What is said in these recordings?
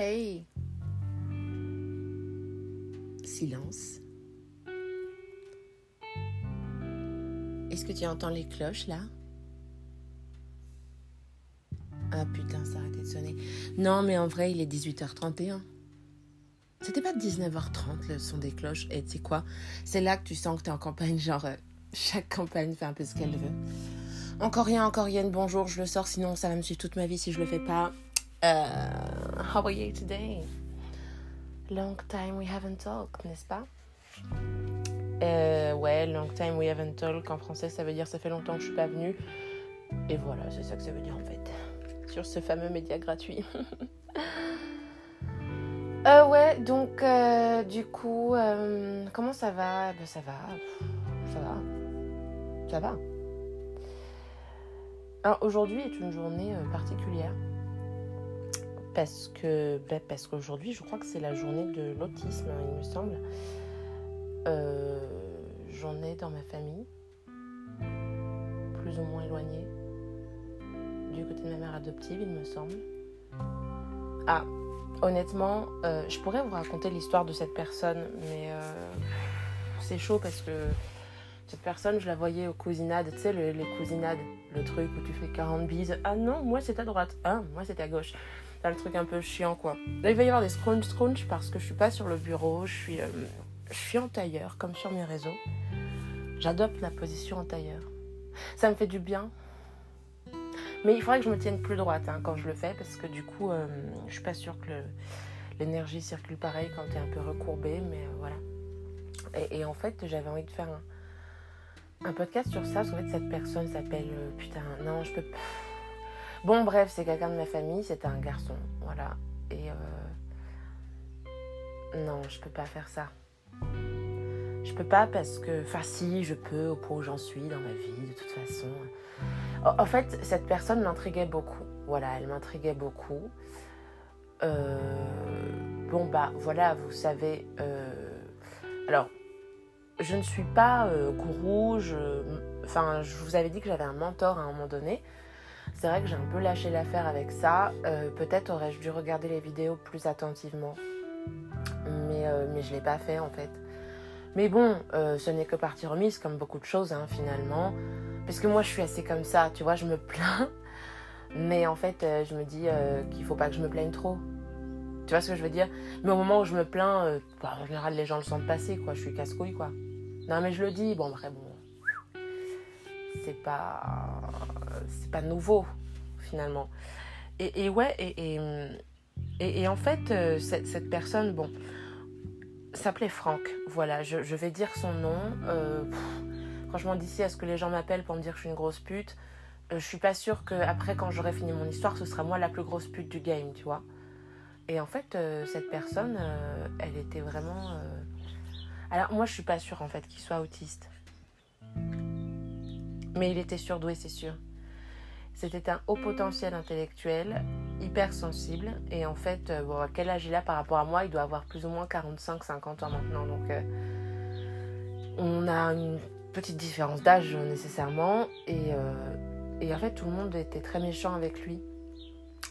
Hey. Silence. Est-ce que tu entends les cloches là? Ah putain, ça a arrêté de sonner. Non, mais en vrai, il est 18h31. C'était pas 19h30 le son des cloches. Et tu sais quoi? C'est là que tu sens que t'es en campagne, genre euh, chaque campagne fait un peu ce qu'elle veut. Encore rien, encore rien, bonjour, je le sors, sinon ça va me suivre toute ma vie si je le fais pas. Euh, how are you today? Long time we haven't talked, n'est-ce pas? Euh, ouais, long time we haven't talked en français ça veut dire ça fait longtemps que je suis pas venue. Et voilà, c'est ça que ça veut dire en fait. Sur ce fameux média gratuit. euh, ouais, donc euh, du coup, euh, comment ça va? Ben, Ça va. Ça va. Ça va. Alors aujourd'hui est une journée euh, particulière parce que ben, parce qu'aujourd'hui je crois que c'est la journée de l'autisme il me semble. Euh, J'en ai dans ma famille, plus ou moins éloignée, du côté de ma mère adoptive il me semble. Ah, honnêtement, euh, je pourrais vous raconter l'histoire de cette personne, mais euh, c'est chaud parce que cette personne, je la voyais aux cousinades, tu sais, le- les cousinades, le truc où tu fais 40 bises. Ah non, moi c'est à droite. Ah, moi c'est à gauche. Là, le truc un peu chiant, quoi. Là, il va y avoir des scrunch scrunch parce que je suis pas sur le bureau, je suis, euh, je suis en tailleur, comme sur mes réseaux. J'adopte la position en tailleur. Ça me fait du bien. Mais il faudrait que je me tienne plus droite hein, quand je le fais parce que du coup, euh, je suis pas sûre que l'énergie circule pareil quand tu es un peu recourbé, mais euh, voilà. Et, en fait, j'avais envie de faire un, podcast sur ça, parce qu'en fait, cette personne s'appelle. euh, putain, non, je peux pas. Bon, bref, c'est quelqu'un de ma famille, c'est un garçon, voilà. Et. euh, non, je peux pas faire ça. Je peux pas parce que. Enfin, si, je peux, au point où j'en suis dans ma vie, de toute façon. En fait, cette personne m'intriguait beaucoup. Voilà, elle m'intriguait beaucoup. Euh, bon, bah, voilà, vous savez. euh, Alors, je ne suis pas gourou. Enfin, je vous avais dit que j'avais un mentor à un moment donné. C'est vrai que j'ai un peu lâché l'affaire avec ça. Euh, Peut-être aurais-je dû regarder les vidéos plus attentivement. Mais, euh, mais je ne l'ai pas fait en fait. Mais bon, euh, ce n'est que partie remise, comme beaucoup de choses hein, finalement. Parce que moi, je suis assez comme ça, tu vois, je me plains. Mais en fait, je me dis qu'il faut pas que je me plaigne trop. Tu vois ce que je veux dire? Mais au moment où je me plains, bah, en général, les gens le sentent passer, quoi. Je suis casse-couille, quoi. Non, mais je le dis. Bon, après, bon. C'est pas. C'est pas nouveau, finalement. Et, ouais, et, en fait, euh, cette, personne, bon, s'appelait Franck. Voilà, je, vais dire son nom. Euh, pff, franchement, d'ici à ce que les gens m'appellent pour me dire que je suis une grosse pute, euh, je suis pas sûre que après quand j'aurai fini mon histoire, ce sera moi la plus grosse pute du game, tu vois. Et en fait, euh, cette personne, euh, elle était vraiment. Alors moi, je suis pas sûre en fait qu'il soit autiste, mais il était surdoué, c'est sûr. C'était un haut potentiel intellectuel, hyper sensible, et en fait, euh, à quel âge il a par rapport à moi Il doit avoir plus ou moins 45-50 ans maintenant, donc euh, on a une petite différence d'âge nécessairement, et, euh, en fait, tout le monde était très méchant avec lui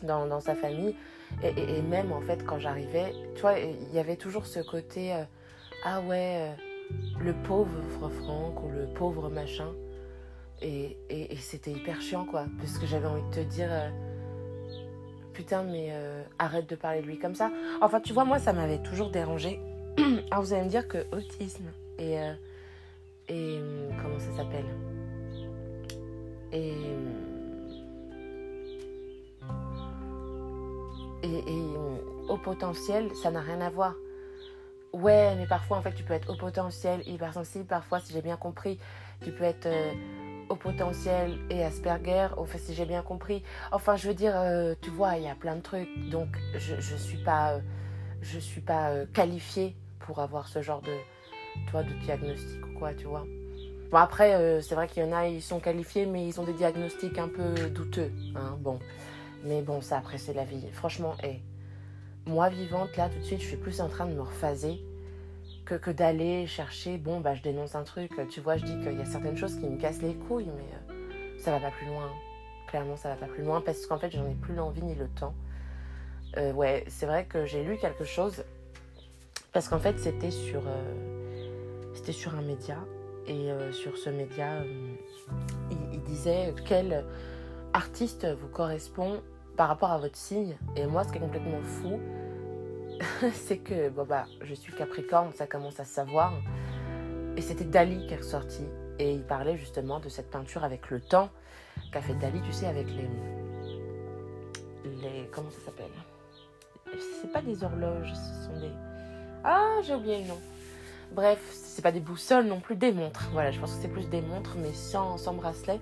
dans, sa famille, et, et- même en fait, quand j'arrivais, tu vois, il y avait toujours ce côté euh, ah ouais, euh, le pauvre Franck ou le pauvre machin. Et, et- et c'était hyper chiant, quoi. Parce que j'avais envie de te dire, euh, putain, mais euh, arrête de parler de lui comme ça. Enfin, tu vois, moi, ça m'avait toujours dérangé. Alors, vous allez me dire que autisme et. euh, et. hum, Comment ça s'appelle? Et. hum, Et, et hum, au potentiel, ça n'a rien à voir. Ouais, mais parfois, en fait, tu peux être au potentiel, hypersensible. Parfois, si j'ai bien compris, tu peux être. euh, au potentiel et Asperger, enfin si j'ai bien compris. Enfin, je veux dire, euh, tu vois, il y a plein de trucs. Donc, je je suis pas, euh, je suis pas euh, qualifiée pour avoir ce genre de, toi, de diagnostic ou quoi, tu vois. Bon après, c'est vrai qu'il y en a, ils sont qualifiés, mais ils ont des diagnostics un peu douteux, hein. Bon, mais bon, ça après c'est la vie. Franchement, et moi vivante là, tout de suite, je suis plus en train de me refaser que, que d'aller chercher, bon, bah je dénonce un truc, tu vois, je dis qu'il y a certaines choses qui me cassent les couilles, mais euh, ça va pas plus loin. Clairement, ça va pas plus loin parce qu'en fait, j'en ai plus l'envie ni le temps. Euh, ouais, c'est vrai que j'ai lu quelque chose parce qu'en fait c'était sur, c'était sur un média et sur ce média il, il, disait quel artiste vous correspond par rapport à votre signe. Et moi, ce qui est complètement fou, c'est que bon bah, je suis Capricorne, ça commence à se savoir. Et c'était Dali qui est ressorti. Et il parlait justement de cette peinture avec le temps qu'a fait Dali, tu sais, avec les. les comment ça s'appelle? C'est pas des horloges, ce sont des. Ah, j'ai oublié le nom. Bref, c'est pas des boussoles non plus, des montres. Voilà, je pense que c'est plus des montres, mais sans, sans bracelet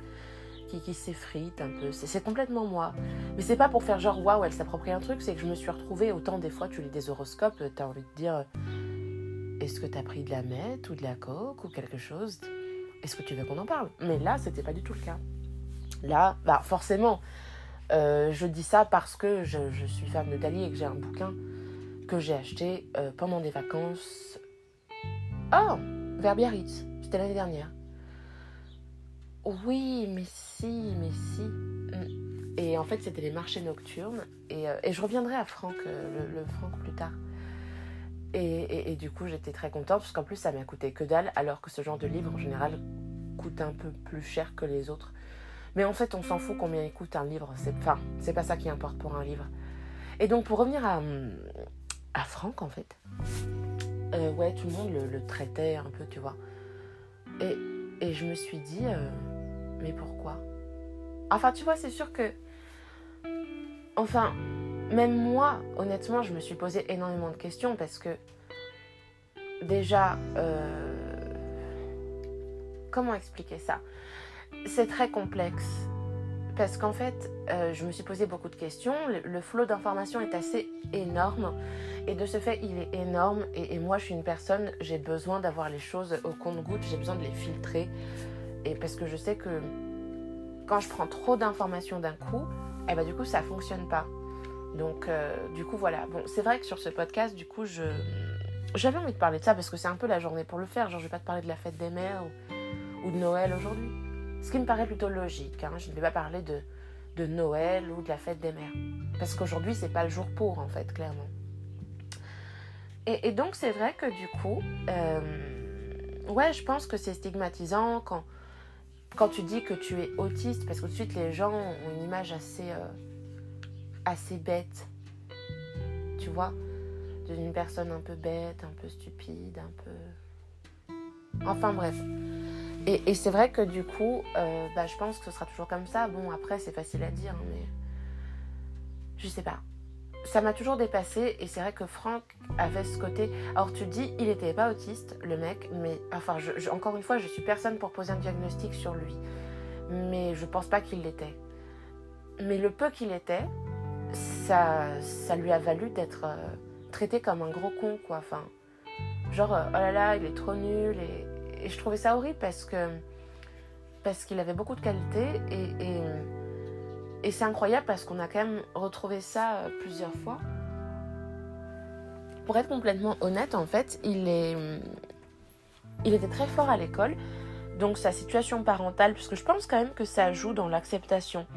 qui, qui s'effrite un peu. C'est complètement moi. Mais c'est pas pour faire genre waouh, elle s'approprie un truc, c'est que je me suis retrouvée. Autant des fois, tu lis des horoscopes, t'as envie de dire est-ce que t'as pris de la meth ou de la coke ou quelque chose? Est-ce que tu veux qu'on en parle? Mais là, c'était pas du tout le cas. Là, bah forcément, euh, je dis ça parce que je, je, suis fan de Dali et que j'ai un bouquin que j'ai acheté euh, pendant des vacances. Oh Vers Biarritz, c'était l'année dernière. Oui, mais si, mais si. Mm. Et en fait, c'était les marchés nocturnes. Et, euh, et je reviendrai à Franck, euh, le, le, Franck plus tard. Et, et, du coup, j'étais très contente, parce qu'en plus, ça m'a coûté que dalle, alors que ce genre de livre, en général, coûte un peu plus cher que les autres. Mais en fait, on s'en fout combien il coûte un livre. C'est, enfin, c'est pas ça qui importe pour un livre. Et donc, pour revenir à, à Franck, en fait, euh, ouais, tout le monde le, traitait un peu, tu vois. Et, et je me suis dit, mais pourquoi? Enfin, tu vois, c'est sûr que. Enfin, même moi, honnêtement, je me suis posé énormément de questions parce que. Déjà. Euh... Comment expliquer ça? C'est très complexe. Parce qu'en fait, euh, je me suis posé beaucoup de questions. Le, flot d'informations est assez énorme. Et de ce fait, il est énorme. Et, moi, je suis une personne, j'ai besoin d'avoir les choses au compte-goutte. J'ai besoin de les filtrer. Et parce que je sais que quand je prends trop d'informations d'un coup, eh ben, du coup, ça fonctionne pas. Donc, euh, du coup, voilà. Bon, c'est vrai que sur ce podcast, du coup, je j'avais envie de parler de ça parce que c'est un peu la journée pour le faire. Genre, je vais pas te parler de la fête des mères ou, de Noël aujourd'hui. Ce qui me paraît plutôt logique. Hein. Je ne vais pas parler de, de Noël ou de la fête des mères. Parce qu'aujourd'hui, c'est pas le jour pour, en fait, clairement. Et, et donc, c'est vrai que du coup, euh, ouais, je pense que c'est stigmatisant quand quand tu dis que tu es autiste, parce que tout de suite les gens ont une image assez, euh, assez bête, tu vois, d'une personne un peu bête, un peu stupide, un peu... Enfin bref. Et, et c'est vrai que du coup, euh, bah, je pense que ce sera toujours comme ça. Bon, après, c'est facile à dire, mais... Je sais pas ça m'a toujours dépassé et c'est vrai que Franck avait ce côté. Alors tu dis, il n'était pas autiste, le mec, mais enfin, encore une fois, je suis personne pour poser un diagnostic sur lui, mais je pense pas qu'il l'était. Mais le peu qu'il était, ça, ça lui a valu d'être euh, traité comme un gros con, quoi. Enfin, genre, euh, oh là là, il est trop nul et, je trouvais ça horrible parce que parce qu'il avait beaucoup de qualités et et c'est incroyable parce qu'on a quand même retrouvé ça euh, plusieurs fois. Pour être complètement honnête, en fait, il, est... il était très fort à l'école. Donc sa situation parentale, puisque je pense quand même que ça joue dans l'acceptation.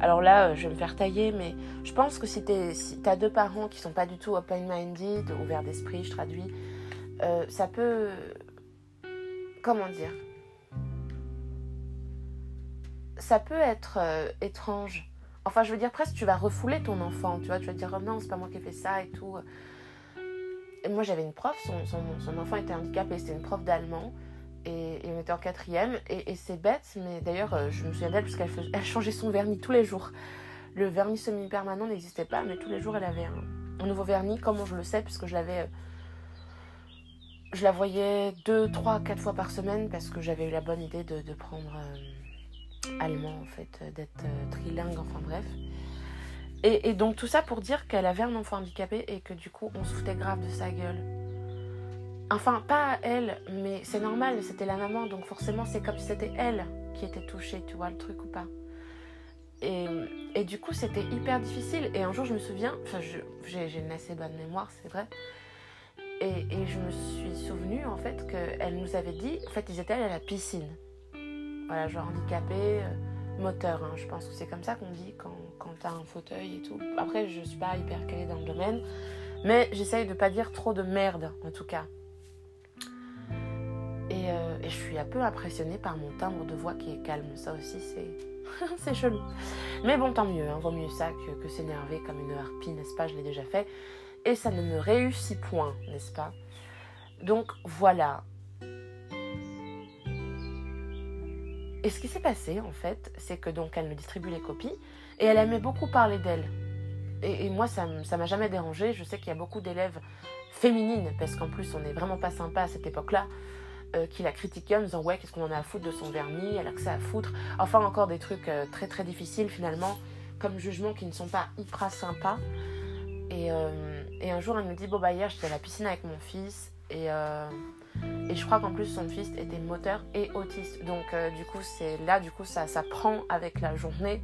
Alors là, euh, je vais me faire tailler, mais je pense que si tu si as deux parents qui sont pas du tout open-minded, ouverts d'esprit, je traduis, euh, ça peut... Comment dire? Ça peut être étrange Enfin, je veux dire, presque, tu vas refouler ton enfant. Tu vois, tu vas dire, oh non, c'est pas moi qui ai fait ça et tout. Et moi, j'avais une prof, son, enfant était handicapé, c'était une prof d'allemand. Et, et, on était en quatrième. Et, c'est bête, mais d'ailleurs, euh, je me souviens d'elle parce qu'elle elle changeait son vernis tous les jours. Le vernis semi-permanent n'existait pas, mais tous les jours, elle avait un, nouveau vernis. Comment je le sais Parce que je l'avais. Euh, je la voyais deux, trois, quatre fois par semaine parce que j'avais eu la bonne idée de, de prendre. Euh, allemand en fait, euh, d'être euh, trilingue, enfin bref. Et, donc tout ça pour dire qu'elle avait un enfant handicapé et que du coup on se foutait grave de sa gueule. Enfin, pas elle, mais c'est normal, c'était la maman, donc forcément c'est comme si c'était elle qui était touchée, tu vois le truc ou pas. Et, et du coup c'était hyper difficile. Et un jour je me souviens, enfin j'ai une assez bonne mémoire, c'est vrai. Et, et, je me suis souvenue en fait qu'elle nous avait dit, en fait ils étaient allés à la piscine voilà, genre handicapé, euh, moteur. hein. Je pense que c'est comme ça qu'on dit quand, quand t'as un fauteuil et tout. Après, je suis pas hyper calée dans le domaine. Mais j'essaye de pas dire trop de merde, en tout cas. Et, euh, je suis un peu impressionnée par mon timbre de voix qui est calme. Ça aussi, c'est. c'est chelou. Mais bon, tant mieux. Hein. Vaut mieux ça que, que s'énerver comme une harpie, n'est-ce pas? Je l'ai déjà fait. Et ça ne me réussit point, n'est-ce pas? Donc voilà. Et ce qui s'est passé, en fait, c'est que donc elle me distribue les copies et elle aimait beaucoup parler d'elle. Et, moi, ça m'a jamais dérangé. Je sais qu'il y a beaucoup d'élèves féminines, parce qu'en plus, on n'est vraiment pas sympa à cette époque-là, euh, qui la critiquaient en disant Ouais, qu'est-ce qu'on en a à foutre de son vernis? Elle a que ça à foutre. Enfin, encore des trucs euh, très très difficiles finalement, comme jugement qui ne sont pas hyper sympas. Et, euh, et un jour, elle me dit Bon, bah, hier, j'étais à la piscine avec mon fils et. Et je crois qu'en plus son fils était moteur et autiste. Donc euh, du coup c'est là du coup ça, prend avec la journée.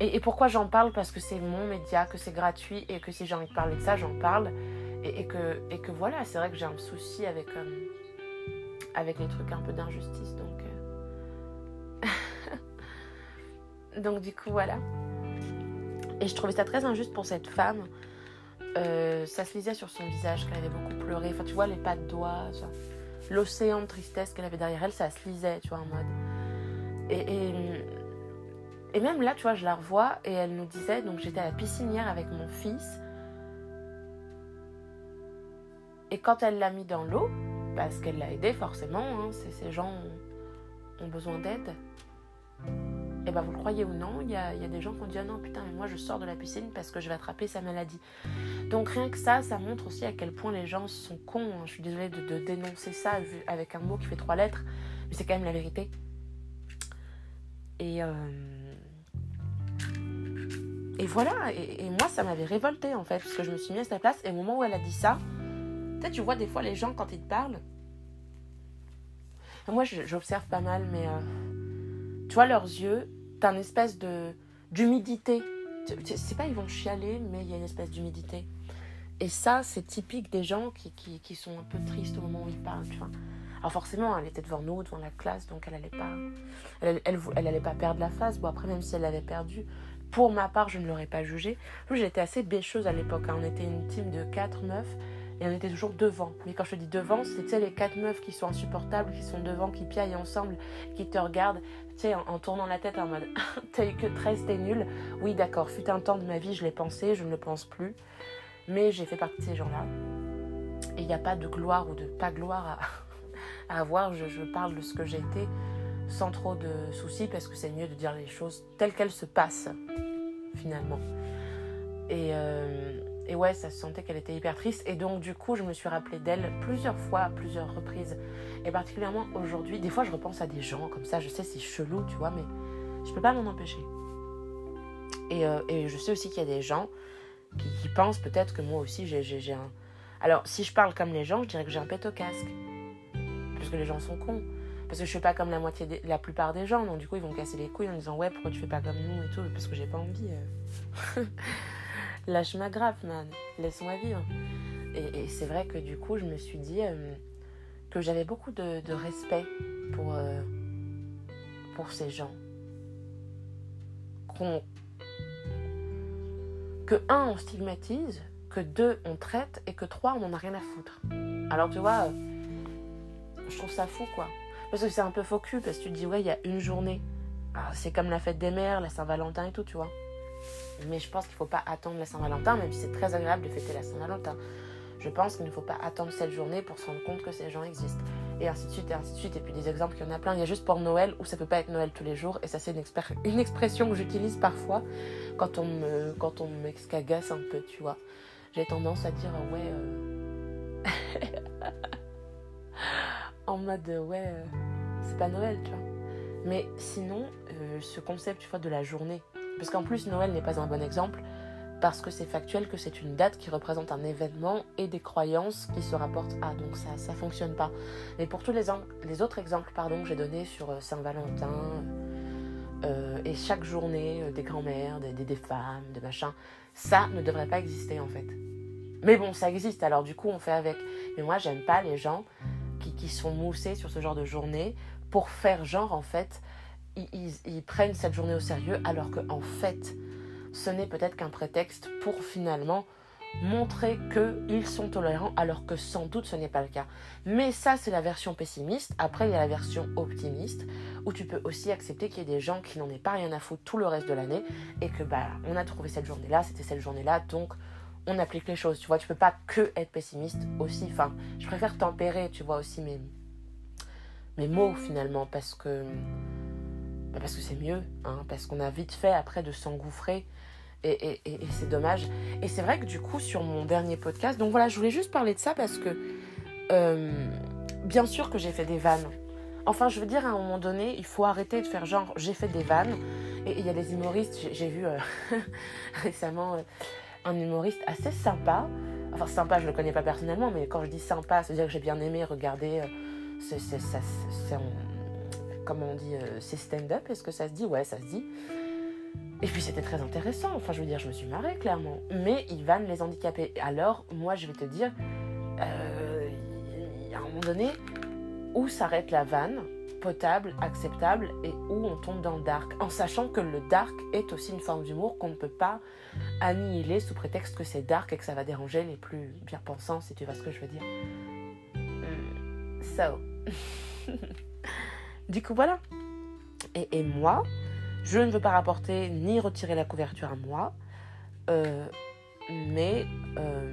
Et, pourquoi j'en parle? Parce que c'est mon média, que c'est gratuit et que si j'ai envie de parler de ça, j'en parle. Et, et que, et que voilà, c'est vrai que j'ai un souci avec, euh, avec les trucs un peu d'injustice. Donc, euh, donc du coup voilà. Et je trouvais ça très injuste pour cette femme. Euh, ça se lisait sur son visage qu'elle avait beaucoup pleuré. Enfin, tu vois, les pas de doigts, l'océan de tristesse qu'elle avait derrière elle, ça se lisait, tu vois, en mode. Et, même là, tu vois, je la revois et elle nous disait, donc j'étais à la piscine hier avec mon fils. Et quand elle l'a mis dans l'eau, parce qu'elle l'a aidé forcément, hein, ces gens ont besoin d'aide. Et ben vous le croyez ou non, il y a, des gens qui ont dit ah non putain mais moi je sors de la piscine parce que je vais attraper sa maladie. Donc rien que ça, ça montre aussi à quel point les gens sont cons. hein. Je suis désolée de, dénoncer ça avec un mot qui fait trois lettres, mais c'est quand même la vérité. Et, euh, et voilà, et, moi ça m'avait révolté en fait, parce que je me suis mis à sa place, et au moment où elle a dit ça, peut-être tu vois des fois les gens quand ils te parlent, moi j'observe pas mal, mais euh, tu vois leurs yeux, t'as une espèce de d'humidité. C'est pas ils vont chialer, mais il y a une espèce d'humidité. Et ça, c'est typique des gens qui, qui, qui sont un peu tristes au moment où ils parlent, tu vois. Alors forcément, elle était devant nous, devant la classe, donc elle allait pas, elle, elle, elle allait pas perdre la face. Bon après, même si elle l'avait perdue, pour ma part, je ne l'aurais pas jugée. J'étais assez bêcheuse à l'époque. hein. On était une team de quatre meufs et on était toujours devant. Mais quand je te dis devant, c'est les quatre meufs qui sont insupportables, qui sont devant, qui piaillent ensemble, qui te regardent, tu sais, en, tournant la tête en mode t'as eu que 13, t'es nul. Oui, d'accord, fut un temps de ma vie, je l'ai pensé, je ne le pense plus. Mais j'ai fait partie de ces gens-là. Et il n'y a pas de gloire ou de pas gloire à, avoir. Je, je parle de ce que j'ai été sans trop de soucis parce que c'est mieux de dire les choses telles qu'elles se passent, finalement. Et, euh, et ouais, ça se sentait qu'elle était hyper triste. Et donc, du coup, je me suis rappelé d'elle plusieurs fois, plusieurs reprises. Et particulièrement aujourd'hui, des fois, je repense à des gens comme ça. Je sais, c'est chelou, tu vois, mais je peux pas m'en empêcher. Et, euh, je sais aussi qu'il y a des gens qui, pensent peut-être que moi aussi, j'ai, un. Alors, si je parle comme les gens, je dirais que j'ai un pet au casque. Parce que les gens sont cons. Parce que je suis pas comme la moitié la plupart des gens, donc du coup ils vont casser les couilles en disant ouais pourquoi tu fais pas comme nous et tout, parce que j'ai pas envie. euh. Lâche ma graffe man, laisse-moi vivre. Et, c'est vrai que du coup je me suis dit euh, que j'avais beaucoup de, respect pour, euh, pour ces gens. Qu'on- que un on stigmatise, que deux on traite et que trois on en a rien à foutre. Alors tu vois, euh, je trouve ça fou quoi. Parce que c'est un peu faux cul, parce que tu te dis, ouais, il y a une journée. Ah, c'est comme la fête des mères, la Saint-Valentin et tout, tu vois. Mais je pense qu'il ne faut pas attendre la Saint-Valentin, même si c'est très agréable de fêter la Saint-Valentin. Je pense qu'il ne faut pas attendre cette journée pour se rendre compte que ces gens existent. Et ainsi de suite, et ainsi de suite. Et puis des exemples, il y en a plein. Il y a juste pour Noël, où ça peut pas être Noël tous les jours. Et ça, c'est une, expr- une expression que j'utilise parfois quand on me, quand un peu, tu vois. J'ai tendance à dire, ouais... euh, en mode euh, ouais euh, c'est pas Noël tu vois mais sinon euh, ce concept tu vois de la journée parce qu'en plus Noël n'est pas un bon exemple parce que c'est factuel que c'est une date qui représente un événement et des croyances qui se rapportent à. Donc ça ça fonctionne pas. Mais pour tous les, autres exemples pardon que j'ai donnés sur euh, Saint-Valentin euh, et chaque journée euh, des grands-mères des femmes des machins ça ne devrait pas exister en fait. Mais bon ça existe alors du coup on fait avec. Mais moi j'aime pas les gens qui, qui sont moussés sur ce genre de journée pour faire genre en fait ils, prennent cette journée au sérieux alors qu'en fait, ce n'est peut-être qu'un prétexte pour finalement montrer qu'ils sont tolérants alors que sans doute ce n'est pas le cas. Mais ça, c'est la version pessimiste. Après, il y a la version optimiste où tu peux aussi accepter qu'il y ait des gens qui n'en aient pas rien à foutre tout le reste de l'année et que bah on a trouvé cette journée-là, c'était cette journée-là, donc on applique les choses. Tu vois, tu peux pas que être pessimiste aussi. Enfin, je préfère tempérer, tu vois aussi mes mes mots finalement parce que bah, parce que c'est mieux, hein, parce qu'on a vite fait après de s'engouffrer et, c'est dommage. Et c'est vrai que du coup, sur mon dernier podcast, donc voilà, je voulais juste parler de ça parce que, euh, bien sûr que j'ai fait des vannes. Enfin, je veux dire, à un moment donné, il faut arrêter de faire genre, j'ai fait des vannes. Et il y a des humoristes, j'ai vu euh, récemment euh, un humoriste assez sympa. Enfin, sympa, je le connais pas personnellement, mais quand je dis sympa, c'est-à-dire que j'ai bien aimé regarder. c'est, comment on dit, c'est stand-up, est-ce que ça se dit? Ouais, ça se dit. Et puis c'était très intéressant, enfin je veux dire, je me suis marrée clairement. Mais ils vannent les handicapés. Alors, moi je vais te dire, euh, à un moment donné, où s'arrête la vanne potable, acceptable, et où on tombe dans le dark, en sachant que le dark est aussi une forme d'humour qu'on ne peut pas annihiler sous prétexte que c'est dark et que ça va déranger les plus bien pensants, si tu vois ce que je veux dire. Hmm, so. du coup, voilà. Et, et moi, je ne veux pas rapporter ni retirer la couverture à moi. Euh, mais euh,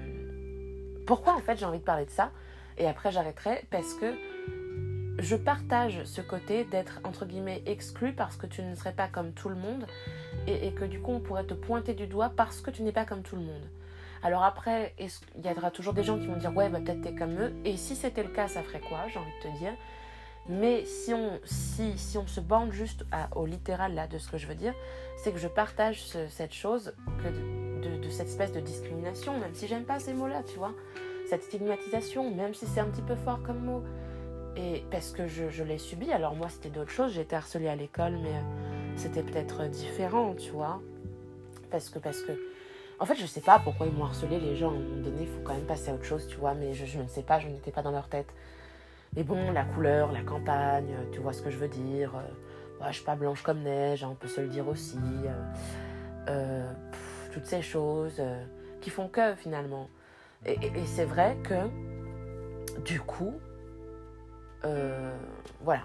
pourquoi en fait j'ai envie de parler de ça? Et après j'arrêterai parce que je partage ce côté d'être entre guillemets exclu parce que tu ne serais pas comme tout le monde et, que du coup on pourrait te pointer du doigt parce que tu n'es pas comme tout le monde. Alors après, il y aura toujours des gens qui vont dire ouais bah peut-être t'es comme eux? Et si c'était le cas, ça ferait quoi J'ai envie de te dire? Mais si on, si, si on se bande juste au littéral là de ce que je veux dire, c'est que je partage cette chose de, cette espèce de discrimination, même si j'aime pas ces mots-là, tu vois. Cette stigmatisation, même si c'est un petit peu fort comme mot. Et parce que je, l'ai subi, alors moi c'était d'autres choses, j'ai été harcelée à l'école, mais euh, c'était peut-être différent, tu vois. Parce que, parce que, en fait, je sais pas pourquoi ils m'ont harcelé les gens, à un moment donné, il faut quand même passer à autre chose, tu vois, mais je, je ne sais pas, je n'étais pas dans leur tête. Mais bon, la couleur, la campagne, tu vois ce que je veux dire. Euh, je suis pas blanche comme neige, hein, on peut se le dire aussi. Euh, euh, toutes ces choses qui font que finalement. Et, c'est vrai que du coup, voilà.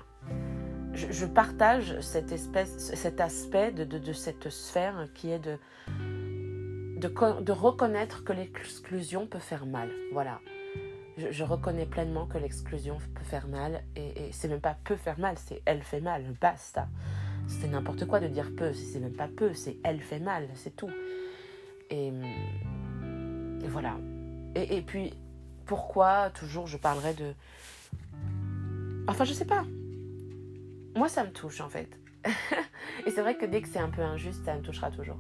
Je, partage cette espèce, cet aspect de, cette sphère qui est de reconnaître que l'exclusion peut faire mal. Voilà je, reconnais pleinement que l'exclusion peut faire mal. Et, c'est même pas peut faire mal, c'est elle fait mal, basta. C'est n'importe quoi de dire peu, c'est même pas peu, c'est elle fait mal, c'est tout. Et, voilà. Et, puis, pourquoi toujours je parlerai de. Enfin, je sais pas. Moi, ça me touche en fait. et c'est vrai que dès que c'est un peu injuste, ça me touchera toujours.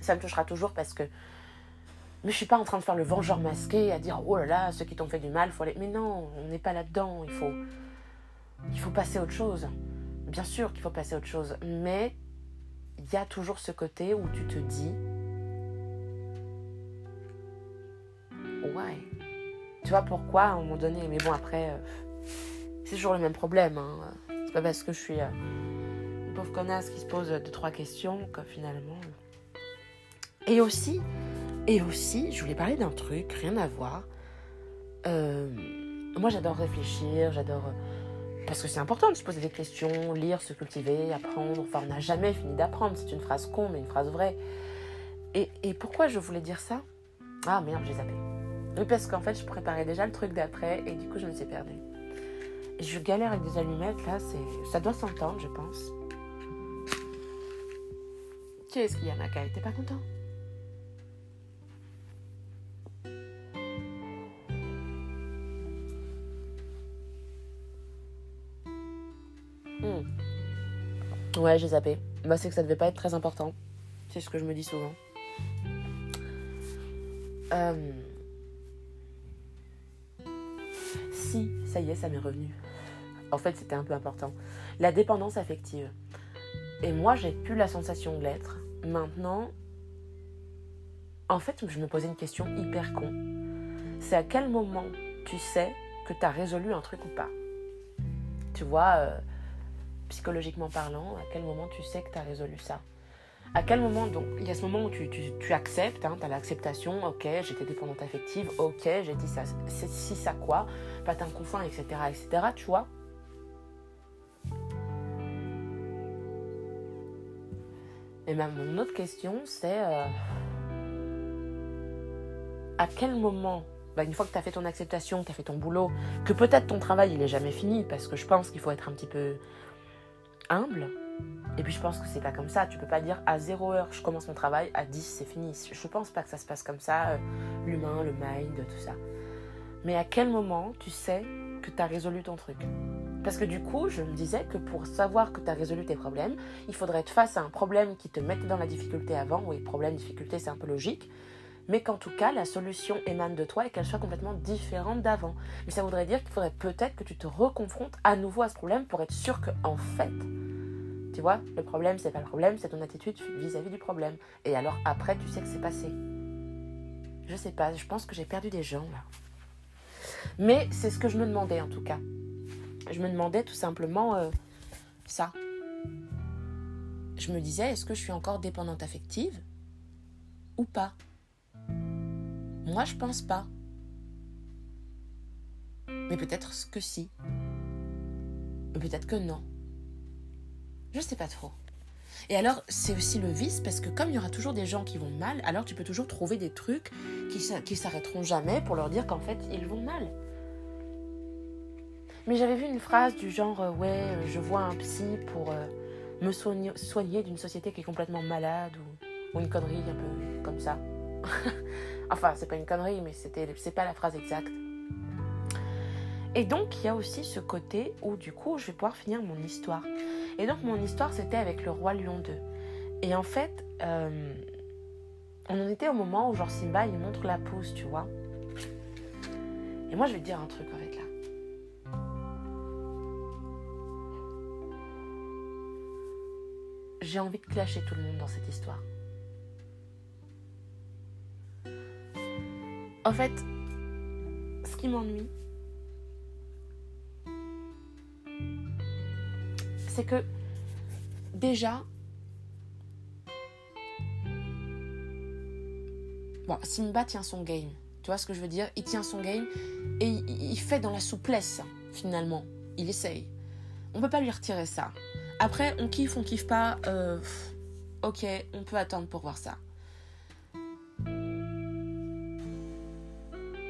Ça me touchera toujours parce que mais je suis pas en train de faire le vengeur masqué, à dire oh là là, ceux qui t'ont fait du mal, faut aller. Mais non, on n'est pas là-dedans. Il faut, il faut passer à autre chose. Bien sûr qu'il faut passer à autre chose, mais il y a toujours ce côté où tu te dis ouais. Tu vois pourquoi à un moment donné. Mais bon après, euh, c'est toujours le même problème. Hein. C'est pas parce que je suis euh, une pauvre connasse qui se pose deux trois questions que finalement. Et aussi, et aussi, je voulais parler d'un truc, rien à voir. Euh, moi, j'adore réfléchir, j'adore. Euh, parce que c'est important de se poser des questions, lire, se cultiver, apprendre. Enfin, on n'a jamais fini d'apprendre. C'est une phrase con, mais une phrase vraie. Et, pourquoi je voulais dire ça? Ah merde, j'ai zappé. Oui, parce qu'en fait, je préparais déjà le truc d'après et du coup, je me suis perdue. Je galère avec des allumettes, là, ça doit s'entendre, je pense. Qu'est-ce qu'il y a, Macaï T'es pas content? Ouais, j'ai zappé. Bah, c'est que ça devait pas être très important. C'est ce que je me dis souvent. Euh, si, ça y est, ça m'est revenu. En fait, c'était un peu important. La dépendance affective. Et moi, j'ai plus la sensation de l'être. Maintenant, en fait, je me posais une question hyper con. C'est à quel moment tu sais que tu as résolu un truc ou pas? Tu vois, euh, psychologiquement parlant, à quel moment tu sais que tu as résolu ça? À quel moment, donc, il y a ce moment où tu, tu, acceptes, hein, tu as l'acceptation, ok, j'étais dépendante affective, ok, j'ai dit ça, si ça quoi, patin confin, etc., etc., tu vois? Et même mon autre question, c'est euh, à quel moment, bah, une fois que tu as fait ton acceptation, que tu as fait ton boulot, que peut-être ton travail il est jamais fini, parce que je pense qu'il faut être un petit peu humble, et puis je pense que c'est pas comme ça. Tu peux pas dire à 0 heure je commence mon travail, à 10 c'est fini. Je pense pas que ça se passe comme ça, euh, l'humain, le mind, tout ça. Mais à quel moment tu sais que tu as résolu ton truc? Parce que du coup, je me disais que pour savoir que tu as résolu tes problèmes, il faudrait être face à un problème qui te mettait dans la difficulté avant. Oui, problème, difficulté, c'est un peu logique. Mais qu'en tout cas, la solution émane de toi et qu'elle soit complètement différente d'avant. Mais ça voudrait dire qu'il faudrait peut-être que tu te reconfrontes à nouveau à ce problème pour être sûr que, en fait, tu vois, le problème, c'est pas le problème, c'est ton attitude vis-à-vis du problème. Et alors après, tu sais que c'est passé. Je sais pas, je pense que j'ai perdu des gens là. Mais c'est ce que je me demandais en tout cas. Je me demandais tout simplement euh, ça. Je me disais, est-ce que je suis encore dépendante affective ou pas? Moi, je pense pas. Mais peut-être que si. Peut-être que non. Je sais pas trop. Et alors, c'est aussi le vice parce que comme il y aura toujours des gens qui vont mal, alors tu peux toujours trouver des trucs qui, qui s'arrêteront jamais pour leur dire qu'en fait, ils vont mal. Mais j'avais vu une phrase du genre euh, Ouais, euh, je vois un psy pour euh, me soigner, d'une société qui est complètement malade ou, une connerie un peu comme ça. enfin, c'est pas une connerie, mais c'était, c'est pas la phrase exacte. Et donc, il y a aussi ce côté où, du coup, je vais pouvoir finir mon histoire. Et donc mon histoire, c'était avec le roi lion 2. Et en fait, euh, on en était au moment où genre Simba, il montre la pousse, tu vois. Et moi, je vais te dire un truc en fait là. J'ai envie de clasher tout le monde dans cette histoire. En fait, ce qui m'ennuie, c'est que déjà, Simba tient son game. Tu vois ce que je veux dire? Il tient son game et il, fait dans la souplesse, finalement. Il essaye. On peut pas lui retirer ça. Après, on kiffe, on kiffe pas. Euh, ok, on peut attendre pour voir ça.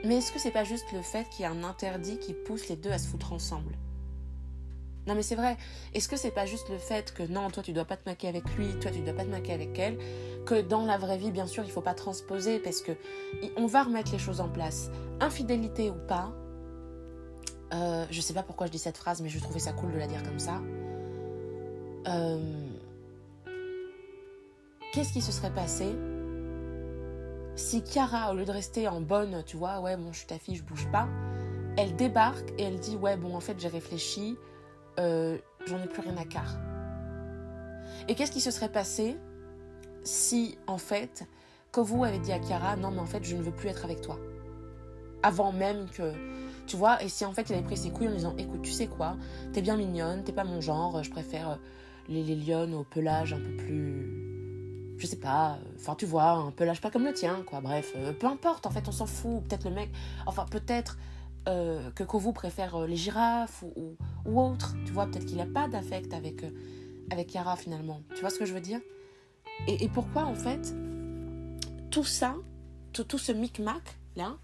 Mais est-ce que c'est pas juste le fait qu'il y a un interdit qui pousse les deux à se foutre ensemble? Non mais c'est vrai. Est-ce que c'est pas juste le fait que non, toi tu dois pas te maquer avec lui, toi tu dois pas te maquer avec elle, que dans la vraie vie, bien sûr, il faut pas transposer parce que on va remettre les choses en place. Infidélité ou pas, euh, je sais pas pourquoi je dis cette phrase, mais je trouvais ça cool de la dire comme ça. Euh, qu'est-ce qui se serait passé si Chiara, au lieu de rester en bonne, tu vois, ouais, bon, je suis ta fille, je bouge pas, elle débarque et elle dit, ouais, bon, en fait, j'ai réfléchi, euh, j'en ai plus rien à quart. Et qu'est-ce qui se serait passé si, en fait, vous avez dit à Chiara, non, mais en fait, je ne veux plus être avec toi? Avant même que. Tu vois, et si en fait il avait pris ses couilles en disant, écoute, tu sais quoi, t'es bien mignonne, t'es pas mon genre, je préfère les, les lionnes au pelage un peu plus. Je sais pas, euh, enfin, tu vois, un pelage pas comme le tien, quoi, bref, peu importe, en fait, on s'en fout, peut-être le mec. Enfin, peut-être euh, que Kovu préfère euh, les girafes ou, ou, autre. Tu vois, peut-être qu'il n'a pas d'affect avec, euh, avec Yara finalement. Tu vois ce que je veux dire? Et, pourquoi en fait tout ça, tout, tout ce micmac là,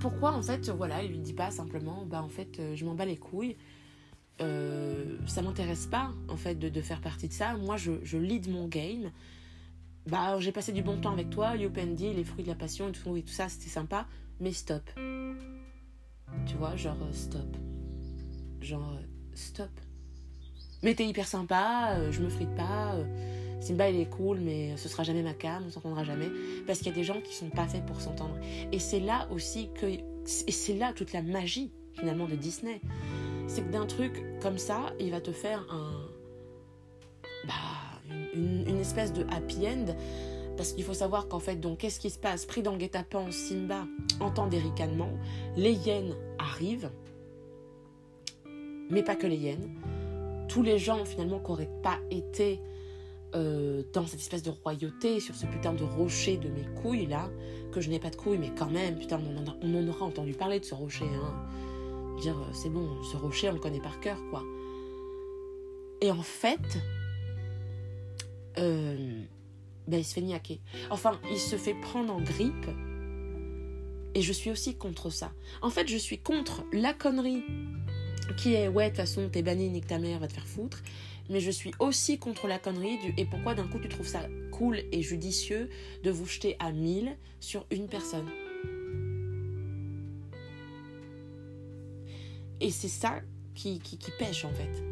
pourquoi en fait, voilà, il lui dit pas simplement, bah en fait, je m'en bats les couilles. Ça m'intéresse pas en fait de, faire partie de ça. Moi, je, lead mon game. Bah, j'ai passé du bon temps avec toi, Youpendi, les fruits de la passion et tout, tout ça, c'était sympa, mais stop. Tu vois, genre euh, stop. Genre euh, stop. Mais t'es hyper sympa, euh, je me frite pas. Simba il est cool, mais ce sera jamais ma cam, on s'entendra jamais. Parce qu'il y a des gens qui sont pas faits pour s'entendre. Et c'est là aussi que. Et c'est là toute la magie finalement de Disney. C'est que d'un truc comme ça, il va te faire un. Bah, une, espèce de happy end parce qu'il faut savoir qu'en fait, donc, qu'est-ce qui se passe? Pris dans le guet-apens, Simba entend des ricanements. Les hyènes arrivent, mais pas que les hyènes. tous les gens finalement qui n'auraient pas été euh, dans cette espèce de royauté, sur ce putain de rocher de mes couilles là, que je n'ai pas de couilles, mais quand même, putain, on en, aura entendu parler de ce rocher. Hein. Dire, euh, c'est bon, ce rocher, on le connaît par cœur, quoi. Et en fait, euh, ben, il se fait niaquer. Enfin, il se fait prendre en grippe. Et je suis aussi contre ça. En fait, je suis contre la connerie qui est ouais, de toute façon, t'es banni, nique ta mère, va te faire foutre. Mais je suis aussi contre la connerie du et pourquoi d'un coup tu trouves ça cool et judicieux de vous jeter à 1000 sur une personne? Et c'est ça qui, pêche en fait.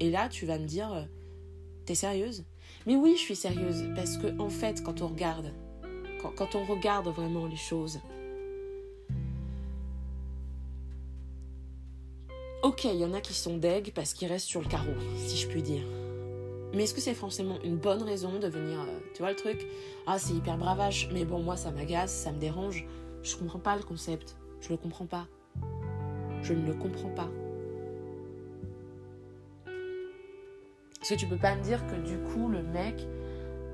Et là, tu vas me dire, euh, t'es sérieuse? Mais oui, je suis sérieuse, parce que en fait, quand on regarde, quand, on regarde vraiment les choses, Ok, il y en a qui sont deg parce qu'ils restent sur le carreau, si je puis dire. Mais est-ce que c'est forcément une bonne raison de venir, euh, tu vois le truc? Ah, c'est hyper bravage, mais bon, moi ça m'agace, ça me dérange. Je comprends pas le concept, je le comprends pas. Je ne le comprends pas. Parce que tu peux pas me dire que du coup, le mec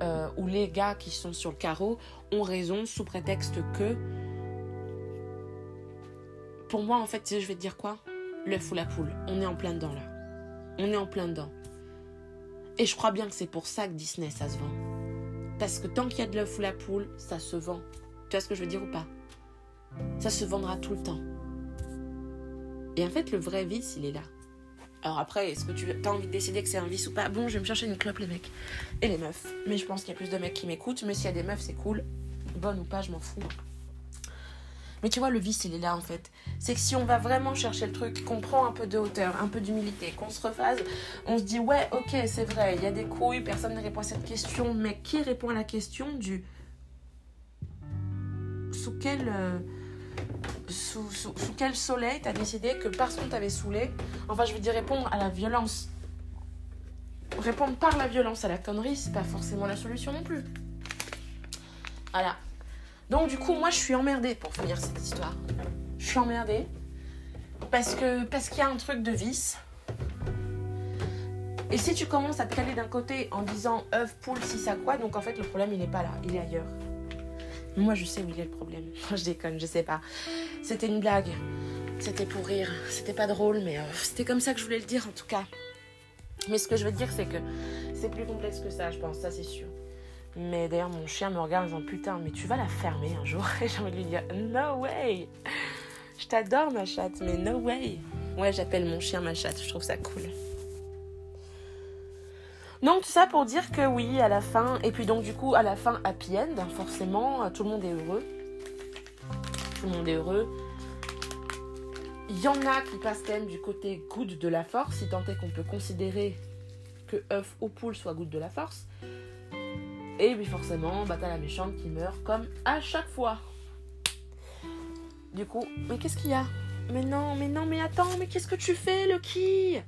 euh, ou les gars qui sont sur le carreau ont raison sous prétexte que. Pour moi, en fait, je vais te dire quoi? L'œuf ou la poule. On est en plein dedans là. On est en plein dedans. Et je crois bien que c'est pour ça que Disney, ça se vend. Parce que tant qu'il y a de l'œuf ou la poule, ça se vend. Tu vois ce que je veux dire ou pas? Ça se vendra tout le temps. Et en fait, le vrai vice, il est là. Alors après, est-ce que tu as envie de décider que c'est un vice ou pas? Bon, je vais me chercher une clope, les mecs. Et les meufs. Mais je pense qu'il y a plus de mecs qui m'écoutent. Mais s'il y a des meufs, c'est cool. Bonne ou pas, je m'en fous. Mais tu vois, le vice, il est là en fait. C'est que si on va vraiment chercher le truc, qu'on prend un peu de hauteur, un peu d'humilité, qu'on se refasse, on se dit ouais, ok, c'est vrai, il y a des couilles, personne ne répond à cette question, mais qui répond à la question du. Sous quel. Sous, sous, quel soleil t'as décidé que parce qu'on t'avait saoulé, enfin je veux dire répondre à la violence. Répondre par la violence à la connerie, c'est pas forcément la solution non plus. Voilà. Donc du coup, moi, je suis emmerdée pour finir cette histoire. Je suis emmerdée parce que parce qu'il y a un truc de vice. Et si tu commences à te caler d'un côté en disant œuf, poule, si ça quoi, donc en fait le problème il n'est pas là, il est ailleurs. Moi je sais où il est le problème. je déconne, je sais pas. C'était une blague. C'était pour rire. C'était pas drôle, mais euh, c'était comme ça que je voulais le dire en tout cas. Mais ce que je veux dire, c'est que c'est plus complexe que ça, je pense, ça c'est sûr. Mais d'ailleurs, mon chien me regarde en disant Putain, mais tu vas la fermer un jour? Et j'ai envie de lui dire No way Je t'adore, ma chatte, mais no way Ouais, j'appelle mon chien ma chatte, je trouve ça cool. Donc, tout ça pour dire que oui, à la fin, et puis donc, du coup, à la fin, happy end, forcément, tout le monde est heureux. Tout le monde est heureux. Il y en a qui passent quand même du côté good de la force, si tant est qu'on peut considérer que œuf ou poule soit good de la force. Et puis forcément, bah t'as la méchante qui meurt comme à chaque fois. Du coup, mais qu'est-ce qu'il y a? Mais non, mais non, mais attends, mais qu'est-ce que tu fais, Lucky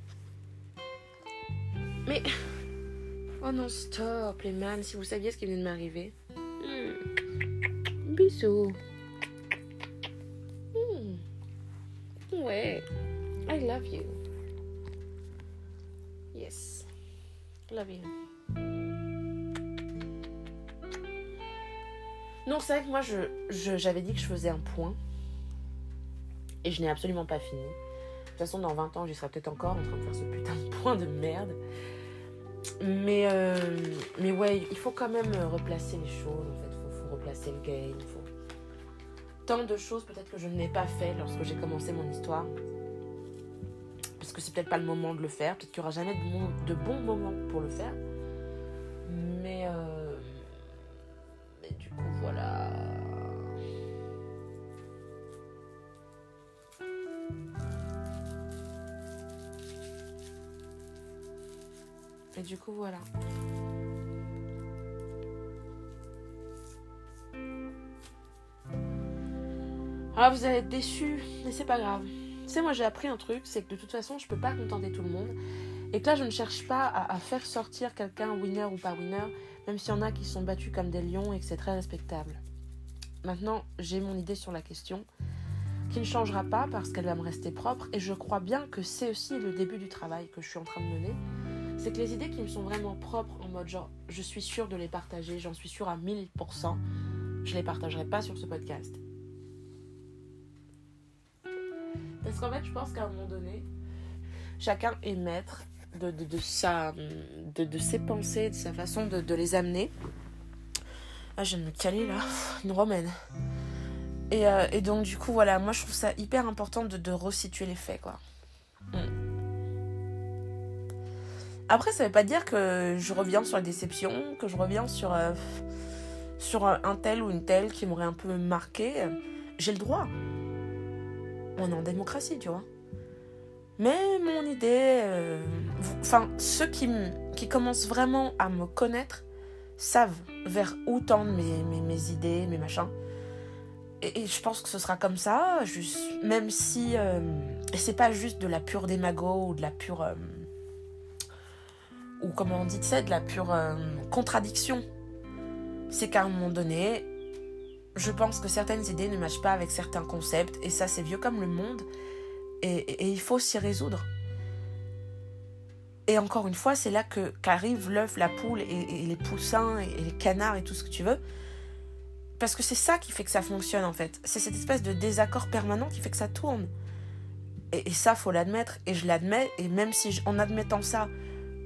Mais... Oh non, stop, les man, si vous saviez ce qui vient de m'arriver. Hmm. Bisous. Hmm. Ouais. I love you. Yes. Love you. Non, c'est vrai que moi, j'avais dit que je faisais un point. Et je n'ai absolument pas fini. De toute façon, dans 20 ans, j'y serai peut-être encore en train de faire ce putain de point de merde. Mais, euh, mais ouais, il faut quand même replacer les choses. En fait, il faut, replacer le game. Faut tant de choses peut-être que je n'ai pas fait lorsque j'ai commencé mon histoire. Parce que c'est peut-être pas le moment de le faire. Peut-être qu'il n'y aura jamais de, bon, bons moments pour le faire. Du coup, voilà. Ah, vous allez être déçus, mais c'est pas grave. Tu sais, moi j'ai appris un truc, c'est que de toute façon, je peux pas contenter tout le monde. Et que là, je ne cherche pas à faire sortir quelqu'un winner ou pas winner même s'il y en a qui sont battus comme des lions et que c'est très respectable. Maintenant, j'ai mon idée sur la question. qui ne changera pas parce qu'elle va me rester propre. Et je crois bien que c'est aussi le début du travail que je suis en train de mener. C'est que les idées qui me sont vraiment propres, en mode genre, je suis sûre de les partager, j'en suis sûre à 1000%, je les partagerai pas sur ce podcast. Parce qu'en fait, je pense qu'à un moment donné, chacun est maître de, de, de, de, ses pensées, de sa façon de, les amener. Ah, je viens de me caler là, une romaine. Et, euh, et, donc, du coup, voilà, moi je trouve ça hyper important de, de resituer les faits, quoi. Mm. Après, ça veut pas dire que je reviens sur la déception, que je reviens sur, euh, sur un tel ou une telle qui m'aurait un peu marqué. J'ai le droit. On est en démocratie, tu vois. Mais mon idée, euh, enfin, ceux qui, qui commencent vraiment à me connaître savent vers où tendent mes, mes, idées, mes machins. Et, je pense que ce sera comme ça, juste, même si. Euh, c'est pas juste de la pure démago ou de la pure. Ou comment on dit, sais, de la pure euh, contradiction. C'est qu'à un moment donné, je pense que certaines idées ne matchent pas avec certains concepts, et ça, c'est vieux comme le monde, et, il faut s'y résoudre. Et encore une fois, c'est là que qu'arrive l'œuf, la poule et, les poussins et, les canards et tout ce que tu veux. Parce que c'est ça qui fait que ça fonctionne en fait. C'est cette espèce de désaccord permanent qui fait que ça tourne. Et, ça, faut l'admettre. Et je l'admets. Et même si en admettant ça,